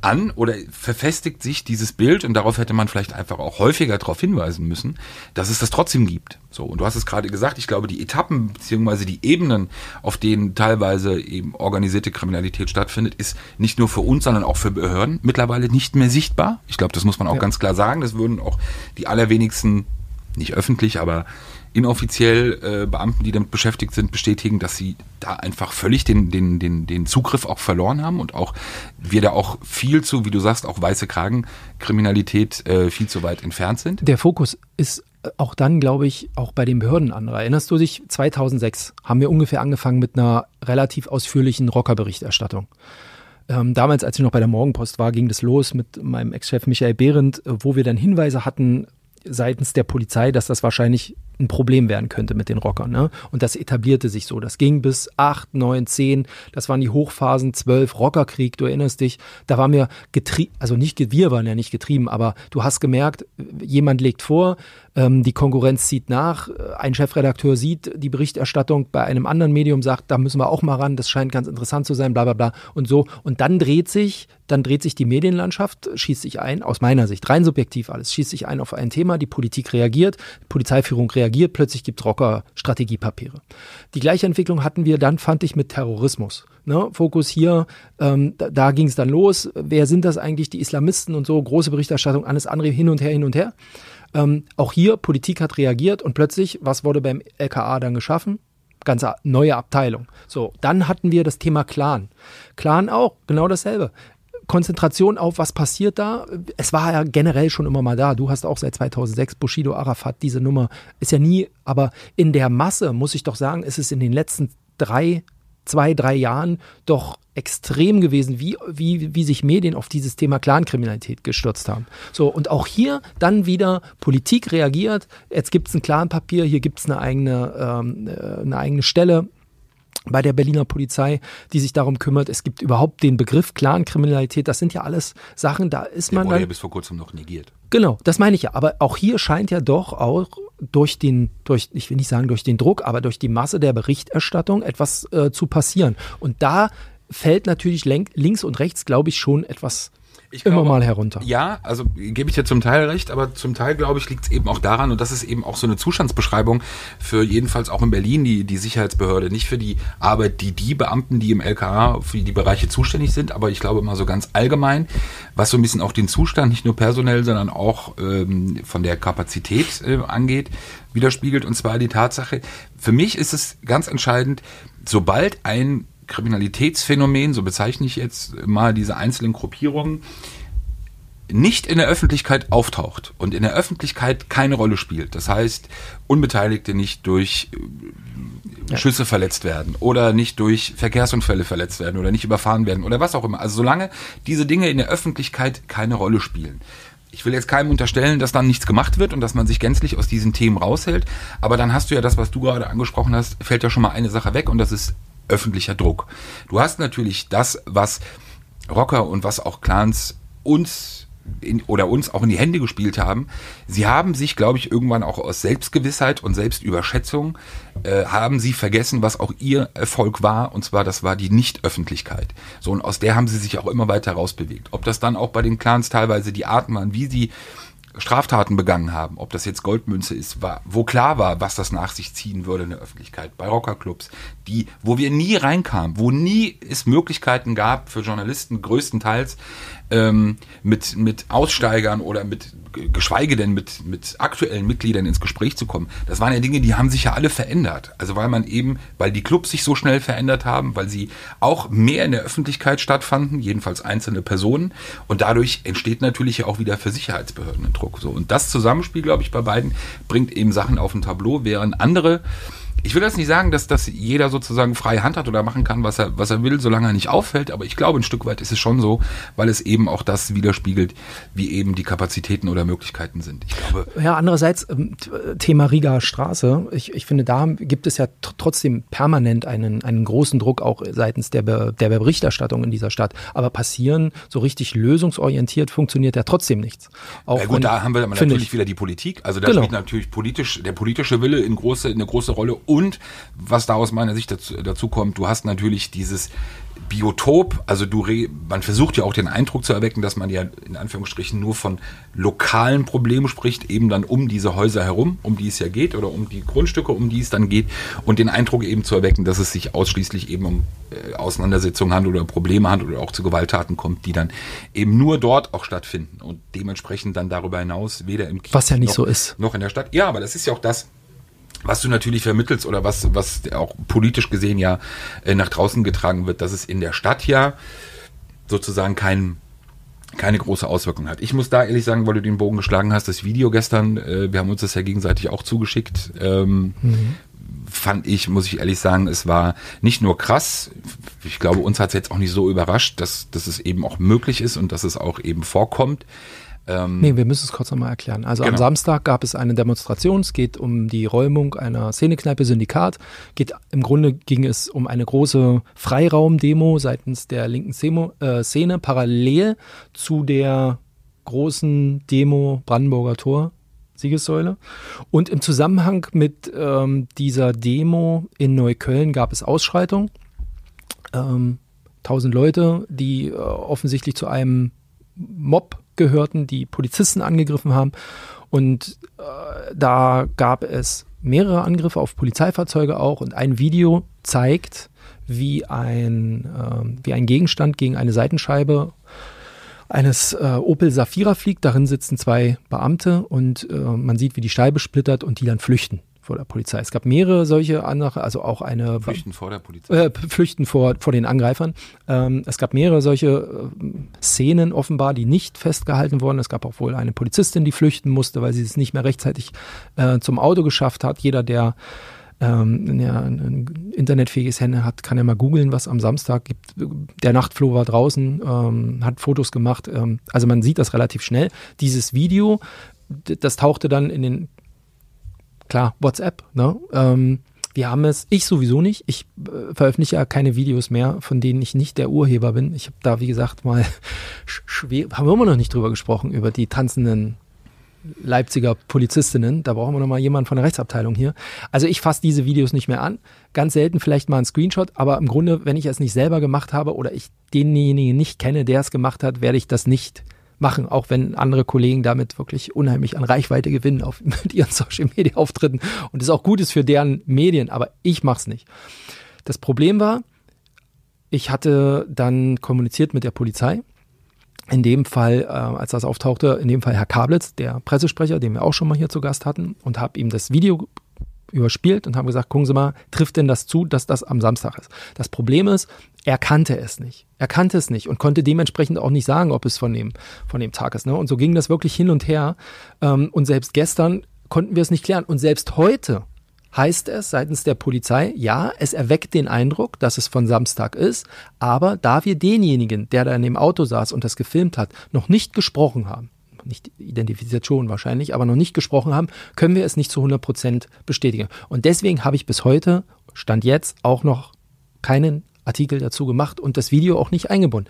an oder verfestigt sich dieses Bild und darauf hätte man vielleicht einfach auch häufiger darauf hinweisen müssen, dass es das trotzdem gibt. So, und du hast es gerade gesagt, ich glaube, die Etappen beziehungsweise die Ebenen, auf denen teilweise eben organisierte Kriminalität stattfindet, ist nicht nur für uns, sondern auch für Behörden mittlerweile nicht mehr sichtbar. Ich glaube, das muss man auch ja. ganz klar sagen. Das würden auch die allerwenigsten, nicht öffentlich, aber inoffiziell äh, Beamten, die damit beschäftigt sind, bestätigen, dass sie da einfach völlig den, den, den, den Zugriff auch verloren haben und auch wir da auch viel zu, wie du sagst, auch weiße Kragenkriminalität äh, viel zu weit entfernt sind. Der Fokus ist auch dann, glaube ich, auch bei den Behörden an. Erinnerst du dich, 2006 haben wir ungefähr angefangen mit einer relativ ausführlichen Rockerberichterstattung. Ähm, damals, als ich noch bei der Morgenpost war, ging das los mit meinem Ex-Chef Michael Behrendt, wo wir dann Hinweise hatten seitens der Polizei, dass das wahrscheinlich ein Problem werden könnte mit den Rockern. Ne? Und das etablierte sich so. Das ging bis 8, 9, 10, das waren die Hochphasen, 12, Rockerkrieg, du erinnerst dich. Da waren wir getrieben, also nicht, wir waren ja nicht getrieben, aber du hast gemerkt, jemand legt vor, ähm, die Konkurrenz zieht nach, ein Chefredakteur sieht die Berichterstattung bei einem anderen Medium, sagt, da müssen wir auch mal ran, das scheint ganz interessant zu sein, bla bla bla und so. Und dann dreht sich, dann dreht sich die Medienlandschaft, schießt sich ein, aus meiner Sicht, rein subjektiv alles, schießt sich ein auf ein Thema, die Politik reagiert, die Polizeiführung reagiert plötzlich gibt es Rocker-Strategiepapiere. Die gleiche Entwicklung hatten wir dann, fand ich, mit Terrorismus. Ne? Fokus hier, ähm, da, da ging es dann los. Wer sind das eigentlich, die Islamisten und so? Große Berichterstattung, alles andere hin und her, hin und her. Ähm, auch hier, Politik hat reagiert und plötzlich, was wurde beim LKA dann geschaffen? Ganz neue Abteilung. So, dann hatten wir das Thema Clan. Clan auch, genau dasselbe. Konzentration auf, was passiert da. Es war ja generell schon immer mal da. Du hast auch seit 2006 Bushido Arafat, diese Nummer ist ja nie, aber in der Masse, muss ich doch sagen, ist es in den letzten drei, zwei, drei Jahren doch extrem gewesen, wie, wie, wie sich Medien auf dieses Thema Clankriminalität gestürzt haben. So, und auch hier dann wieder Politik reagiert. Jetzt gibt es ein Clanpapier, hier gibt es eine eigene, ähm, äh, eine eigene Stelle bei der Berliner Polizei, die sich darum kümmert. Es gibt überhaupt den Begriff Clankriminalität. Das sind ja alles Sachen, da ist Der man wurde dann. ja bis vor kurzem noch negiert. Genau, das meine ich ja. Aber auch hier scheint ja doch auch durch den, durch, ich will nicht sagen durch den Druck, aber durch die Masse der Berichterstattung etwas äh, zu passieren. Und da fällt natürlich links und rechts, glaube ich, schon etwas Ich immer glaube- mal herunter. Ja, also gebe ich dir zum Teil recht, aber zum Teil, glaube ich, liegt es eben auch daran, und das ist eben auch so eine Zustandsbeschreibung für jedenfalls auch in Berlin die, die Sicherheitsbehörde, nicht für die Arbeit, die die Beamten, die im LKA für die Bereiche zuständig sind, aber ich glaube mal so ganz allgemein, was so ein bisschen auch den Zustand, nicht nur personell, sondern auch ähm, von der Kapazität äh, angeht, widerspiegelt. Und zwar die Tatsache, für mich ist es ganz entscheidend, sobald ein Kriminalitätsphänomen, so bezeichne ich jetzt mal diese einzelnen Gruppierungen, nicht in der Öffentlichkeit auftaucht und in der Öffentlichkeit keine Rolle spielt. Das heißt, Unbeteiligte nicht durch äh, Schüsse verletzt werden oder nicht durch Verkehrsunfälle verletzt werden oder nicht überfahren werden oder was auch immer. Also solange diese Dinge in der Öffentlichkeit keine Rolle spielen. Ich will jetzt keinem unterstellen, dass dann nichts gemacht wird und dass man sich gänzlich aus diesen Themen raushält. Aber dann hast du ja das, was du gerade angesprochen hast, fällt ja schon mal eine Sache weg und das ist öffentlicher Druck. Du hast natürlich das, was Rocker und was auch Clans uns in, oder uns auch in die Hände gespielt haben. Sie haben sich, glaube ich, irgendwann auch aus Selbstgewissheit und Selbstüberschätzung äh, haben sie vergessen, was auch ihr Erfolg war, und zwar das war die Nichtöffentlichkeit. So und aus der haben sie sich auch immer weiter rausbewegt. Ob das dann auch bei den Clans teilweise die Arten waren, wie sie Straftaten begangen haben, ob das jetzt Goldmünze ist, war, wo klar war, was das nach sich ziehen würde in der Öffentlichkeit, bei Rockerclubs, die, wo wir nie reinkamen, wo nie es Möglichkeiten gab für Journalisten größtenteils ähm, mit, mit Aussteigern oder mit, geschweige denn mit, mit aktuellen Mitgliedern ins Gespräch zu kommen. Das waren ja Dinge, die haben sich ja alle verändert. Also weil man eben, weil die Clubs sich so schnell verändert haben, weil sie auch mehr in der Öffentlichkeit stattfanden, jedenfalls einzelne Personen. Und dadurch entsteht natürlich ja auch wieder für Sicherheitsbehörden ein Druck. So. Und das Zusammenspiel, glaube ich, bei beiden bringt eben Sachen auf ein Tableau, während andere ich will jetzt nicht sagen, dass, dass jeder sozusagen freie Hand hat oder machen kann, was er, was er will, solange er nicht auffällt, aber ich glaube, ein Stück weit ist es schon so, weil es eben auch das widerspiegelt, wie eben die Kapazitäten oder Möglichkeiten sind. Ich glaube, Ja, andererseits ähm, t- Thema Riga Straße. Ich, ich finde, da gibt es ja tr- trotzdem permanent einen, einen großen Druck auch seitens der, Be der Berichterstattung in dieser Stadt. Aber passieren so richtig lösungsorientiert funktioniert ja trotzdem nichts. Auch ja gut, da haben wir natürlich ich. wieder die Politik. Also da Genau. spielt natürlich politisch, der politische Wille in große, eine große Rolle. Und was da aus meiner Sicht dazu, dazu kommt, du hast natürlich dieses Biotop, also du re, man versucht ja auch den Eindruck zu erwecken, dass man ja in Anführungsstrichen nur von lokalen Problemen spricht, eben dann um diese Häuser herum, um die es ja geht, oder um die Grundstücke, um die es dann geht, und den Eindruck eben zu erwecken, dass es sich ausschließlich eben um äh, Auseinandersetzungen handelt oder Probleme handelt oder auch zu Gewalttaten kommt, die dann eben nur dort auch stattfinden und dementsprechend dann darüber hinaus weder im Kiez Was ja nicht noch, so ist. noch in der Stadt. Ja, aber das ist ja auch das, was du natürlich vermittelst oder was, was auch politisch gesehen ja äh, nach draußen getragen wird, dass es in der Stadt ja sozusagen kein, keine große Auswirkung hat. Ich muss da ehrlich sagen, weil du den Bogen geschlagen hast, das Video gestern, äh, wir haben uns das ja gegenseitig auch zugeschickt, ähm, fand ich, muss ich ehrlich sagen, es war nicht nur krass, ich glaube, uns hat es jetzt auch nicht so überrascht, dass, dass es eben auch möglich ist und dass es auch eben vorkommt. Ähm, Nee, wir müssen es kurz nochmal erklären. Also am Genau. Samstag gab es eine Demonstration. Es geht um die Räumung einer Szenekneipe Syndikat. Geht, Im Grunde ging es um eine große Freiraumdemo seitens der linken Szemo, äh, Szene parallel zu der großen Demo Brandenburger Tor. Siegessäule. Und im Zusammenhang mit ähm, dieser Demo in Neukölln gab es Ausschreitungen. Ähm, tausend Leute, die äh, offensichtlich zu einem Mob gehörten, die Polizisten angegriffen haben. Und äh, da gab es mehrere Angriffe auf Polizeifahrzeuge auch. Und ein Video zeigt, wie ein, ähm, wie ein Gegenstand gegen eine Seitenscheibe eines äh, Opel Safira fliegt. Darin sitzen zwei Beamte und äh, man sieht, wie die Scheibe splittert und die dann flüchten vor der Polizei. Es gab mehrere solche andere, also auch eine Flüchten vor der Polizei. äh, flüchten vor, vor den Angreifern. Ähm, es gab mehrere solche äh, Szenen offenbar, die nicht festgehalten wurden. Es gab auch wohl eine Polizistin, die flüchten musste, weil sie es nicht mehr rechtzeitig äh, zum Auto geschafft hat. Jeder, der ähm, ja, ein internetfähiges Handy hat, kann ja mal googeln, was am Samstag gibt. Der Nachtfloh war draußen, ähm, hat Fotos gemacht. Ähm, also man sieht das relativ schnell. Dieses Video, das tauchte dann in den klar, WhatsApp, ne? Ähm, Wir haben es, ich sowieso nicht. Ich äh, veröffentliche ja keine Videos mehr, von denen ich nicht der Urheber bin. Ich habe da, wie gesagt, mal schwer, haben wir immer noch nicht drüber gesprochen, über die tanzenden Leipziger Polizistinnen. Da brauchen wir noch mal jemanden von der Rechtsabteilung hier. Also ich fasse diese Videos nicht mehr an. Ganz selten vielleicht mal ein Screenshot, aber im Grunde, wenn ich es nicht selber gemacht habe oder ich denjenigen nicht kenne, der es gemacht hat, werde ich das nicht machen, auch wenn andere Kollegen damit wirklich unheimlich an Reichweite gewinnen auf, mit ihren Social Media Auftritten und es auch gut ist für deren Medien, aber ich mache es nicht. Das Problem war, ich hatte dann kommuniziert mit der Polizei in dem Fall, äh, als das auftauchte, in dem Fall Herr Kablitz, der Pressesprecher, den wir auch schon mal hier zu Gast hatten, und habe ihm das Video überspielt und haben gesagt, gucken Sie mal, trifft denn das zu, dass das am Samstag ist? Das Problem ist, er kannte es nicht. Er kannte es nicht und konnte dementsprechend auch nicht sagen, ob es von dem, von dem Tag ist. Ne? Und so ging das wirklich hin und her. Ähm, und selbst gestern konnten wir es nicht klären. Und selbst heute heißt es seitens der Polizei, ja, es erweckt den Eindruck, dass es von Samstag ist, aber da wir denjenigen, der da in dem Auto saß und das gefilmt hat, noch nicht gesprochen haben, nicht identifiziert schon wahrscheinlich, aber noch nicht gesprochen haben, können wir es nicht zu 100 Prozent bestätigen. Und deswegen habe ich bis heute, Stand jetzt, auch noch keinen Artikel dazu gemacht und das Video auch nicht eingebunden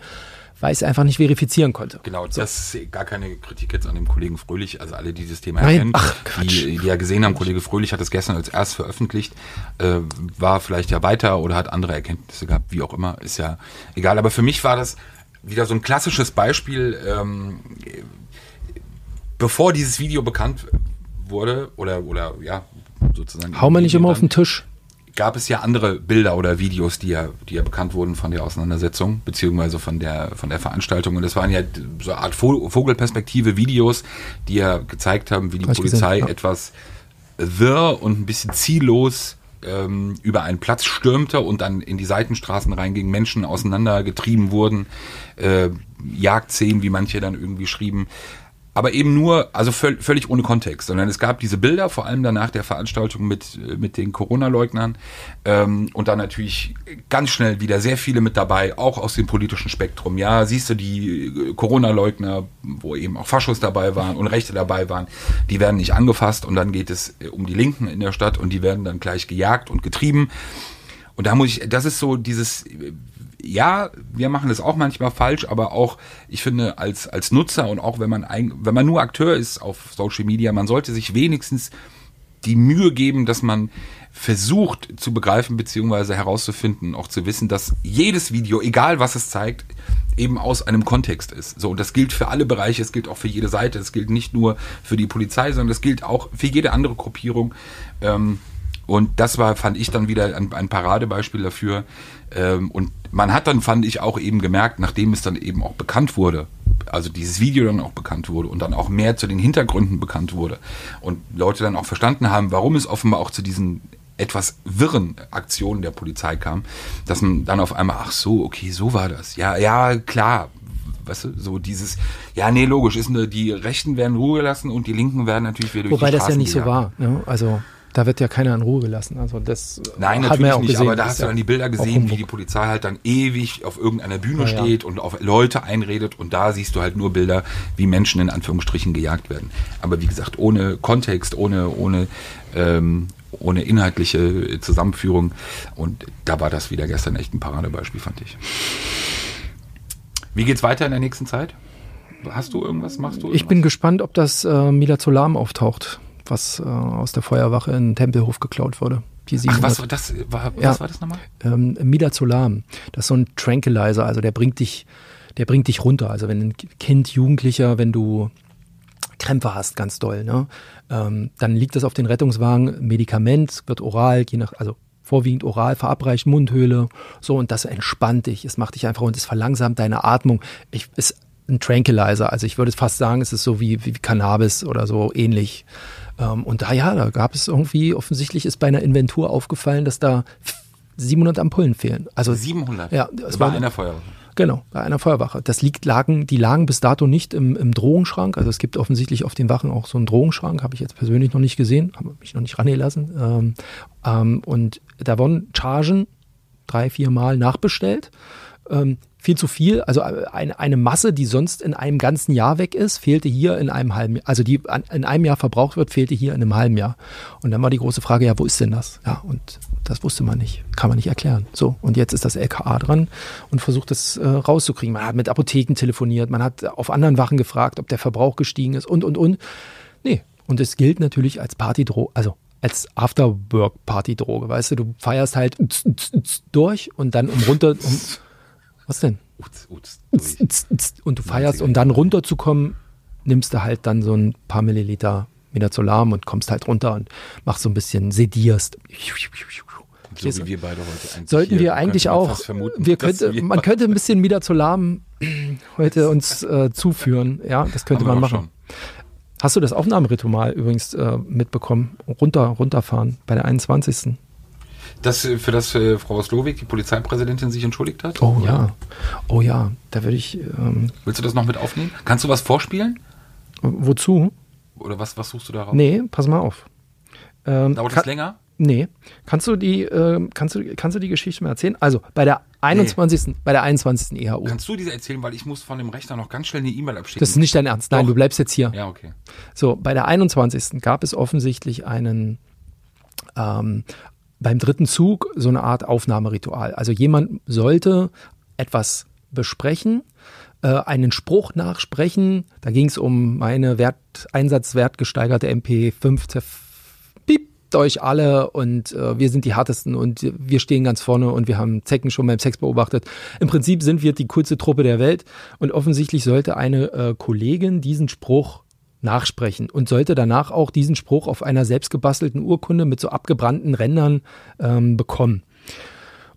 weil ich es einfach nicht verifizieren konnte. Genau, das ist gar keine Kritik jetzt an dem Kollegen Fröhlich, also alle, die dieses Thema Nein, erkennen, ach, die, die ja gesehen haben, Kollege Fröhlich hat es gestern als erst veröffentlicht, äh, war vielleicht ja weiter oder hat andere Erkenntnisse gehabt, wie auch immer, ist ja egal. Aber für mich war das wieder so ein klassisches Beispiel, ähm, bevor dieses Video bekannt wurde oder, oder ja, sozusagen. Hau mal nicht immer auf den Tisch gab es ja andere Bilder oder Videos, die ja, die ja bekannt wurden von der Auseinandersetzung, beziehungsweise von der, von der Veranstaltung. Und das waren ja so eine Art Vogelperspektive Videos, die ja gezeigt haben, wie die Hab Polizei gesehen, ja. etwas wirr und ein bisschen ziellos ähm, über einen Platz stürmte und dann in die Seitenstraßen reinging, Menschen auseinandergetrieben wurden, äh, Jagdszenen, wie manche dann irgendwie schrieben aber eben nur, also völ völlig ohne Kontext, sondern es gab diese Bilder, vor allem danach der Veranstaltung mit, mit den Corona-Leugnern ähm, und dann natürlich ganz schnell wieder sehr viele mit dabei, auch aus dem politischen Spektrum. Ja, siehst du die äh, Corona-Leugner, wo eben auch Faschos dabei waren und Rechte dabei waren, die werden nicht angefasst und dann geht es äh, um die Linken in der Stadt und die werden dann gleich gejagt und getrieben. Und da muss ich, das ist so dieses, ja, wir machen das auch manchmal falsch, aber auch, ich finde, als, als Nutzer und auch wenn man ein, wenn man nur Akteur ist auf Social Media, man sollte sich wenigstens die Mühe geben, dass man versucht zu begreifen beziehungsweise herauszufinden, auch zu wissen, dass jedes Video, egal was es zeigt, eben aus einem Kontext ist. So, und das gilt für alle Bereiche, es gilt auch für jede Seite, es gilt nicht nur für die Polizei, sondern es gilt auch für jede andere Gruppierung. Ähm, und das war, fand ich dann wieder ein, Paradebeispiel dafür. Ähm, und man hat dann, fand ich, auch eben gemerkt, nachdem es dann eben auch bekannt wurde, also dieses Video dann auch bekannt wurde und dann auch mehr zu den Hintergründen bekannt wurde und Leute dann auch verstanden haben, warum es offenbar auch zu diesen etwas wirren Aktionen der Polizei kam, dass man dann auf einmal, ach so, okay, so war das. Ja, ja, klar. Weißt du, so dieses, ja, nee, logisch, ist eine, die Rechten werden Ruhe gelassen und die Linken werden natürlich wieder durch Wobei das ja nicht so gejagt. war. Ne? Also da wird ja keiner in Ruhe gelassen. Also das Nein, hat man natürlich ja auch nicht, gesehen. aber da hast du ja dann die Bilder gesehen, wie die Polizei halt dann ewig auf irgendeiner Bühne Ja, ja. steht und auf Leute einredet und da siehst du halt nur Bilder, wie Menschen in Anführungsstrichen gejagt werden. Aber wie gesagt, ohne Kontext, ohne, ohne, ähm, ohne inhaltliche Zusammenführung und da war das wieder gestern echt ein Paradebeispiel, fand ich. Wie geht's weiter in der nächsten Zeit? Hast du irgendwas? Machst du irgendwas? Ich bin gespannt, ob das äh, Milazolam auftaucht, was äh, aus der Feuerwache in Tempelhof geklaut wurde. Ach, 700. was war das? War, Ja. Was war das nochmal? ähm, Midazolam. Das ist so ein Tranquilizer, also der bringt dich, der bringt dich runter. Also wenn ein Kind, Jugendlicher, wenn du Krämpfe hast, ganz doll, ne, ähm, dann liegt das auf den Rettungswagen. Medikament wird oral, je nach, also vorwiegend oral verabreicht, Mundhöhle, so und das entspannt dich. Es macht dich einfach und es verlangsamt deine Atmung. Ich, ist ein Tranquilizer, also ich würde fast sagen, es ist so wie, wie Cannabis oder so ähnlich. Ähm, und da ja, da gab es irgendwie, offensichtlich ist bei einer Inventur aufgefallen, dass da 700 Ampullen fehlen. Also 700? Ja, das es war war- einer Feuerwehr. Genau, bei einer Feuerwache. Das liegt, lagen, die lagen bis dato nicht im, im Drogenschrank. Also es gibt offensichtlich auf den Wachen auch so einen Drogenschrank, habe ich jetzt persönlich noch nicht gesehen, habe mich noch nicht rangelassen. Ähm, ähm, und da wurden Chargen drei, vier Mal nachbestellt. Ähm, viel zu viel. Also äh, eine, eine Masse, die sonst in einem ganzen Jahr weg ist, fehlte hier in einem halben Jahr. Also die in einem Jahr verbraucht wird, fehlte hier in einem halben Jahr. Und dann war die große Frage, ja, wo ist denn das? Ja, und das wusste man nicht. Kann man nicht erklären. So, und jetzt ist das LKA dran und versucht das äh, rauszukriegen. Man hat mit Apotheken telefoniert, man hat auf anderen Wachen gefragt, ob der Verbrauch gestiegen ist und, und, und. Nee. Und es gilt natürlich als Partydroge, also als Afterwork-Party-Droge, weißt du, du feierst halt durch und dann um runter, um, was denn? Und du feierst, um dann runterzukommen, nimmst du halt dann so ein paar Milliliter Midazolam und kommst halt runter und machst so ein bisschen, sedierst. So wie wir beide heute eigentlich Sollten wir eigentlich auch, vermuten, wir könnte, wir man könnte ein bisschen Midazolam heute uns äh, zuführen, ja, das könnte man machen. Schon. Hast du das Aufnahmeritual übrigens äh, mitbekommen? Runter, runterfahren bei der 21. Das, äh, für das äh, Frau Slowik, die Polizeipräsidentin, sich entschuldigt hat? Oh ja. Oh ja, da würde ich. Ähm, Willst du das noch mit aufnehmen? Kannst du was vorspielen? Wozu? Oder was, was suchst du darauf? Nee, pass mal auf. Ähm, Dauert das länger? Nee. Kannst du die, äh, kannst du, kannst du die Geschichte mal erzählen? Also bei der 21. Nee. bei der 21. EHU. Kannst du diese erzählen, weil ich muss von dem Rechner noch ganz schnell eine E-Mail abschicken. Das ist nicht dein Ernst. Nein, Doch. du bleibst jetzt hier. Ja, okay. So, bei der 21. gab es offensichtlich einen ähm, beim dritten Zug so eine Art Aufnahmeritual. Also jemand sollte etwas besprechen, äh, einen Spruch nachsprechen. Da ging es um meine Wert, einsatzwertgesteigerte MP5 euch alle und äh, wir sind die härtesten und wir stehen ganz vorne und wir haben Zecken schon beim Sex beobachtet. Im Prinzip sind wir die coolste Truppe der Welt und offensichtlich sollte eine äh, Kollegin diesen Spruch nachsprechen und sollte danach auch diesen Spruch auf einer selbstgebastelten Urkunde mit so abgebrannten Rändern ähm, bekommen.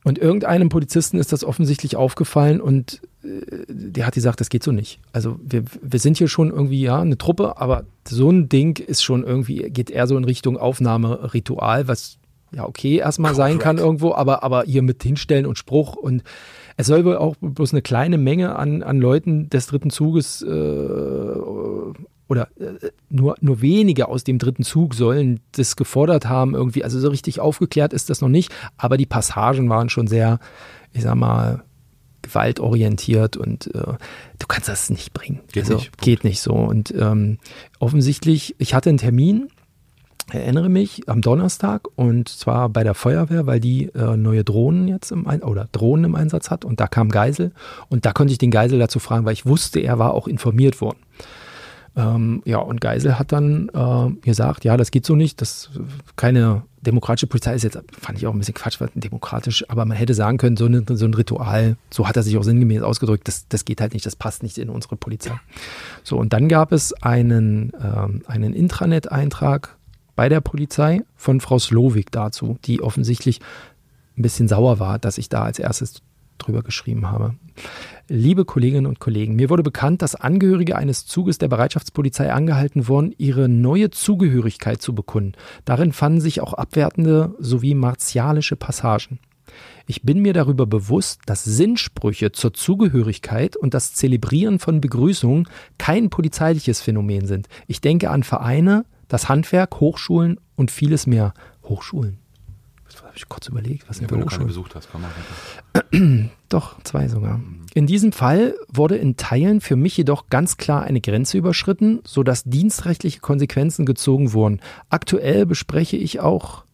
Und irgendeinem Polizisten ist das offensichtlich aufgefallen und äh, der hat gesagt, das geht so nicht. Also wir, wir sind hier schon irgendwie, ja, eine Truppe, aber so ein Ding ist schon irgendwie, geht eher so in Richtung Aufnahmeritual, was ja okay erstmal sein kann irgendwo, aber, aber hier mit hinstellen und Spruch und es soll wohl auch bloß eine kleine Menge an, an Leuten des dritten Zuges äh, oder äh, nur, nur wenige aus dem dritten Zug sollen das gefordert haben, irgendwie. Also so richtig aufgeklärt ist das noch nicht, aber die Passagen waren schon sehr, ich sag mal, gewaltorientiert und äh, du kannst das nicht bringen. Geht also, nicht. Geht nicht so. Und ähm, offensichtlich, ich hatte einen Termin, erinnere mich, am Donnerstag und zwar bei der Feuerwehr, weil die äh, neue Drohnen jetzt im Ein oder Drohnen im Einsatz hat und da kam Geisel und da konnte ich den Geisel dazu fragen, weil ich wusste, er war auch informiert worden. Ähm, ja, und Geisel hat dann äh, gesagt, ja, das geht so nicht, das keine demokratische Polizei ist jetzt, fand ich auch ein bisschen Quatsch, demokratisch, aber man hätte sagen können, so, eine, so ein Ritual, so hat er sich auch sinngemäß ausgedrückt, das, das geht halt nicht, das passt nicht in unsere Polizei. So, und dann gab es einen, ähm, einen Intranet-Eintrag bei der Polizei von Frau Slowik dazu, die offensichtlich ein bisschen sauer war, dass ich da als erstes drüber geschrieben habe. Liebe Kolleginnen und Kollegen, mir wurde bekannt, dass Angehörige eines Zuges der Bereitschaftspolizei angehalten wurden, ihre neue Zugehörigkeit zu bekunden. Darin fanden sich auch abwertende sowie martialische Passagen. Ich bin mir darüber bewusst, dass Sinnsprüche zur Zugehörigkeit und das Zelebrieren von Begrüßungen kein polizeiliches Phänomen sind. Ich denke an Vereine, das Handwerk, Hochschulen und vieles mehr. Hochschulen ich kurz überlegt, was ja, wenn du keine besucht hast, komm mal Doch, zwei sogar. In diesem Fall wurde in Teilen für mich jedoch ganz klar eine Grenze überschritten, sodass dienstrechtliche Konsequenzen gezogen wurden. Aktuell bespreche ich auch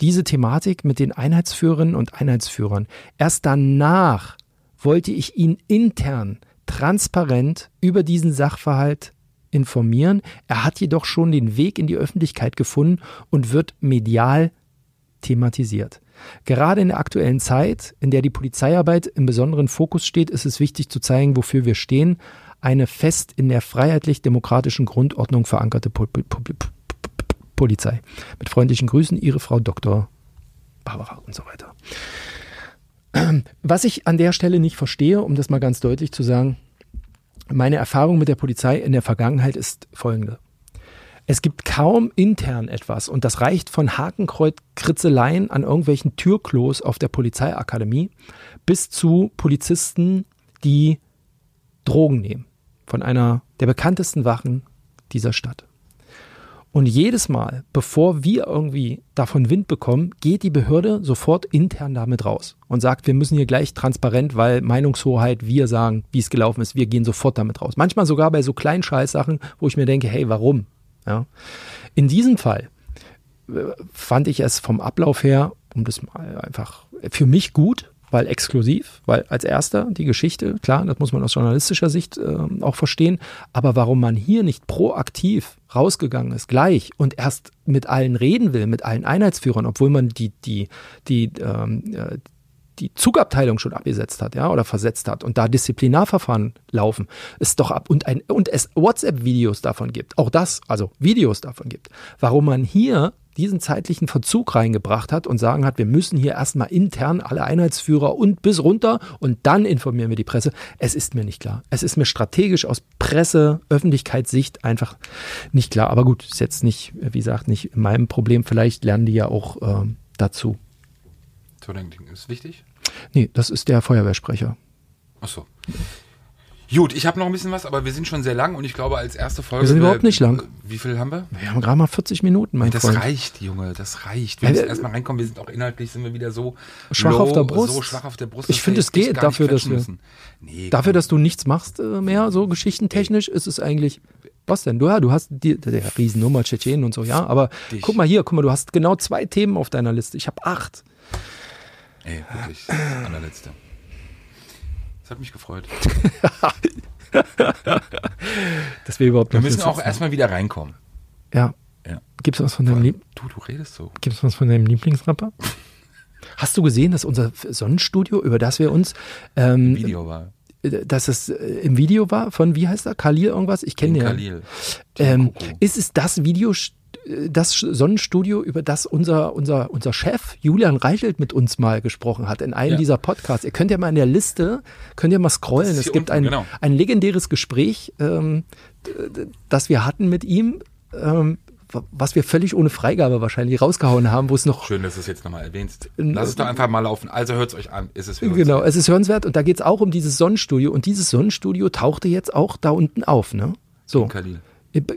diese Thematik mit den Einheitsführerinnen und Einheitsführern. Erst danach wollte ich ihn intern transparent über diesen Sachverhalt informieren. Er hat jedoch schon den Weg in die Öffentlichkeit gefunden und wird medial thematisiert. Gerade in der aktuellen Zeit, in der die Polizeiarbeit im besonderen Fokus steht, ist es wichtig zu zeigen, wofür wir stehen. Eine fest in der freiheitlich-demokratischen Grundordnung verankerte Pol Pol Pol Polizei. Mit freundlichen Grüßen, Ihre Frau Dr. Barbara und so weiter. Was ich an der Stelle nicht verstehe, um das mal ganz deutlich zu sagen, meine Erfahrung mit der Polizei in der Vergangenheit ist folgende. Es gibt kaum intern etwas und das reicht von Hakenkreuz-Kritzeleien an irgendwelchen Türklos auf der Polizeiakademie bis zu Polizisten, die Drogen nehmen von einer der bekanntesten Wachen dieser Stadt. Und jedes Mal, bevor wir irgendwie davon Wind bekommen, geht die Behörde sofort intern damit raus und sagt, wir müssen hier gleich transparent, weil Meinungshoheit, wir sagen, wie es gelaufen ist, wir gehen sofort damit raus. Manchmal sogar bei so kleinen Scheißsachen, wo ich mir denke, hey, warum? Ja. In diesem Fall äh, fand ich es vom Ablauf her, um das mal einfach für mich gut, weil exklusiv, weil als erster die Geschichte, klar, das muss man aus journalistischer Sicht äh, auch verstehen, aber warum man hier nicht proaktiv rausgegangen ist, gleich und erst mit allen reden will, mit allen Einheitsführern, obwohl man die, die, die, ähm, äh, die Zugabteilung schon abgesetzt hat, ja, oder versetzt hat und da Disziplinarverfahren laufen, ist doch ab und ein und es WhatsApp-Videos davon gibt, auch das, also Videos davon gibt. Warum man hier diesen zeitlichen Verzug reingebracht hat und sagen hat, wir müssen hier erstmal intern alle Einheitsführer und bis runter und dann informieren wir die Presse. Es ist mir nicht klar. Es ist mir strategisch aus Presse, Öffentlichkeitssicht einfach nicht klar. Aber gut, ist jetzt nicht, wie gesagt, nicht mein Problem. Vielleicht lernen die ja auch äh, dazu. So, ist wichtig? Nee, das ist der Feuerwehrsprecher. Ach so. Gut, ich habe noch ein bisschen was, aber wir sind schon sehr lang und ich glaube, als erste Folge. Wir sind überhaupt nicht lang. Wie viel haben wir? Wir haben gerade mal 40 Minuten, mein das Freund. Das reicht, Junge, das reicht. Wir Ja, müssen erstmal reinkommen. Wir sind auch inhaltlich sind wir wieder so Schwach low, auf der Brust. So schwach auf der Brust. Ich finde, es geht dafür, dass wir-. Nee, Dafür, dass du nichts machst äh, mehr, so geschichtentechnisch, ist es eigentlich. Was denn? Du, ja, du hast die, der Riesennummer, Tschetschenen und so, ja. Aber Dich. guck mal hier, guck mal, du hast genau zwei Themen auf deiner Liste. Ich habe acht. Ey, wirklich, allerletzte. Das hat mich gefreut. Dass wir überhaupt Wir müssen auch sitzen. erstmal wieder reinkommen. Ja. Ja. Gibt's was von deinem Lieb Du, du redest so. Gibt's was von deinem Lieblingsrapper? Hast du gesehen, dass unser Sonnenstudio, über das wir uns, ähm, Video war. äh, dass es äh, im Video war von, wie heißt er, Khalil irgendwas? Ich kenne den. ja. Khalil. Ähm, ist es das Video, das Sonnenstudio, über das unser, unser, unser Chef Julian Reichelt mit uns mal gesprochen hat in einem Ja. dieser Podcasts? Ihr könnt ja mal in der Liste, könnt ihr mal scrollen. Es gibt unten, ein, genau. ein legendäres Gespräch, ähm, das wir hatten mit ihm, ähm, was wir völlig ohne Freigabe wahrscheinlich rausgehauen haben, wo es noch Schön, dass du es jetzt nochmal erwähnst. In- Lass es doch einfach mal laufen. Also hört es euch an. Ist es uns. Genau, es ist hörenswert und da geht es auch um dieses Sonnenstudio und dieses Sonnenstudio tauchte jetzt auch da unten auf, ne? So. Khalil. Äh,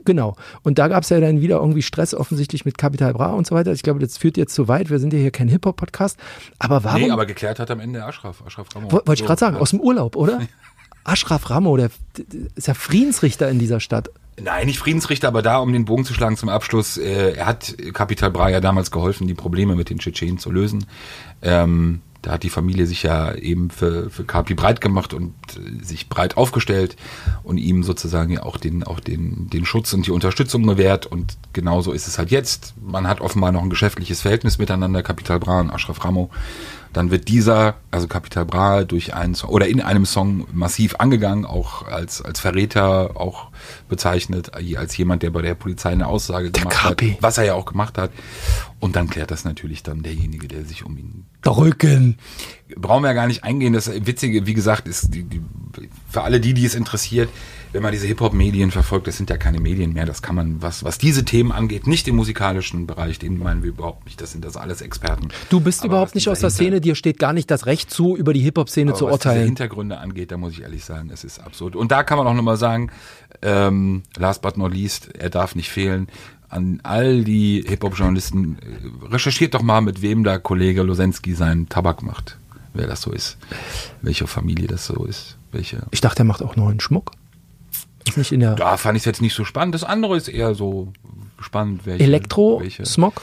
Genau. Und da gab es ja dann wieder irgendwie Stress offensichtlich mit Capital Bra und so weiter. Ich glaube, das führt jetzt zu weit. Wir sind ja hier kein Hip-Hop-Podcast. Aber warum? Nee, aber geklärt hat am Ende Ashraf. Ashraf Ramo. Wo- Wollte ich gerade sagen, aus dem Urlaub, oder? Ashraf Ramo, der, ist ja Friedensrichter in dieser Stadt. Nein, nicht Friedensrichter, aber da, um den Bogen zu schlagen zum Abschluss, äh, er hat Kapital Bra ja damals geholfen, die Probleme mit den Tschetschenen zu lösen. Ähm, da hat die Familie sich ja eben für, für Kapi breit gemacht und äh, sich breit aufgestellt und ihm sozusagen ja auch den, auch den, den Schutz und die Unterstützung gewährt. Und genauso ist es halt jetzt. Man hat offenbar noch ein geschäftliches Verhältnis miteinander, Kapital Bra und Ashraf Ramo. Dann wird dieser, also Capital Bra, durch einen Song oder in einem Song massiv angegangen, auch als, als Verräter auch bezeichnet, als jemand, der bei der Polizei eine Aussage gemacht Kapi. hat, was er ja auch gemacht hat. Und dann klärt das natürlich dann derjenige, der sich um ihn Der Rücken. brauchen wir ja gar nicht eingehen. Das Witzige, wie gesagt, ist die, die, für alle die, die es interessiert, wenn man diese Hip-Hop-Medien verfolgt, das sind ja keine Medien mehr. Das kann man, was, was diese Themen angeht, nicht im musikalischen Bereich, den meinen wir überhaupt nicht. Das sind das alles Experten. Du bist Aber überhaupt was nicht aus der Szene. Dir steht gar nicht das Recht zu, über die Hip-Hop-Szene zu was urteilen. Hintergründe angeht, da muss ich ehrlich sagen, es ist absurd. Und da kann man auch nochmal sagen, ähm, last but not least, er darf nicht fehlen. An all die Hip-Hop-Journalisten, äh, recherchiert doch mal, mit wem da Kollege Losensky seinen Tabak macht. Wer das so ist. Welche Familie das so ist. Welche. Ich dachte, er macht auch neuen Schmuck. Ist nicht in der Da fand ich es jetzt nicht so spannend. Das andere ist eher so spannend, welche. welche Elektro-Smog.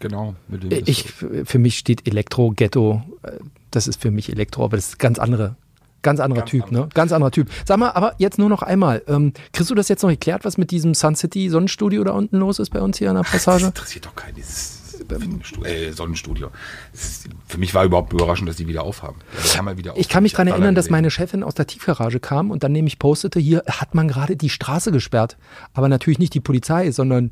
Genau. Mit dem das Ich, für mich steht Elektro, Ghetto. äh, Das ist für mich Elektro, aber das ist ganz andere. Ganz anderer Ganz Typ, andere. ne? Ganz anderer Typ. Sag mal, aber jetzt nur noch einmal. Ähm, kriegst du das jetzt noch geklärt, was mit diesem Sun City Sonnenstudio da unten los ist bei uns hier in der Das Passage? interessiert doch keinen. Äh, Sonnenstudio. Ist, für mich war überhaupt überraschend, dass die wieder aufhaben. Ja, die haben ja wieder Ich kann mich auf. daran erinnern, dass meine Chefin aus der Tiefgarage kam und dann nämlich postete, hier hat man gerade die Straße gesperrt. Aber natürlich nicht die Polizei, sondern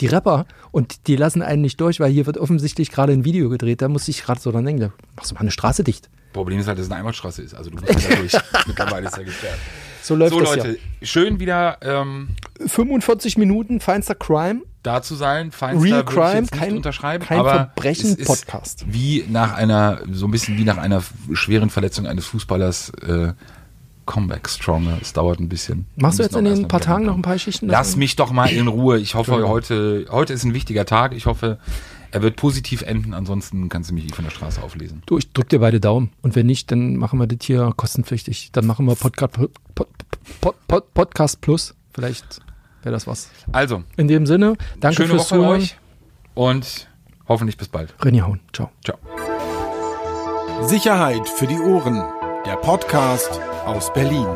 die Rapper. Und die lassen einen nicht durch, weil hier wird offensichtlich gerade ein Video gedreht. Da muss ich gerade so dran denken, da machst du mal eine Straße dicht. Problem ist halt, dass es eine Einbahnstraße ist. Also du musst ja da durch. Mittlerweile ist ja gesperrt. So läuft So das Leute, schön wieder ähm, ja. 45 Minuten, feinster Crime. Da zu sein. Feinster Real Crime, kein- unterschreiben, kein aber Verbrechen- es ist Podcast. Wie nach einer, so ein bisschen wie nach einer schweren Verletzung eines Fußballers äh, Comeback stronger. Es dauert ein bisschen. Machst du jetzt in den paar Tagen noch ein paar Schichten? Lass mich doch mal in Ruhe. Ich hoffe, heute, heute ist ein wichtiger Tag. Ich hoffe, er wird positiv enden. Ansonsten kannst du mich von der Straße auflesen. Du, ich drück dir beide Daumen. Und wenn nicht, dann machen wir das hier kostenpflichtig. Dann machen wir Podcast, Pod, Pod, Pod, Podcast Plus. Vielleicht wäre das was. Also, In dem Sinne, danke schöne fürs Woche Zuhören. euch und hoffentlich bis bald. René Hauen. Ciao. Ciao. Sicherheit für die Ohren. Der Podcast aus Berlin.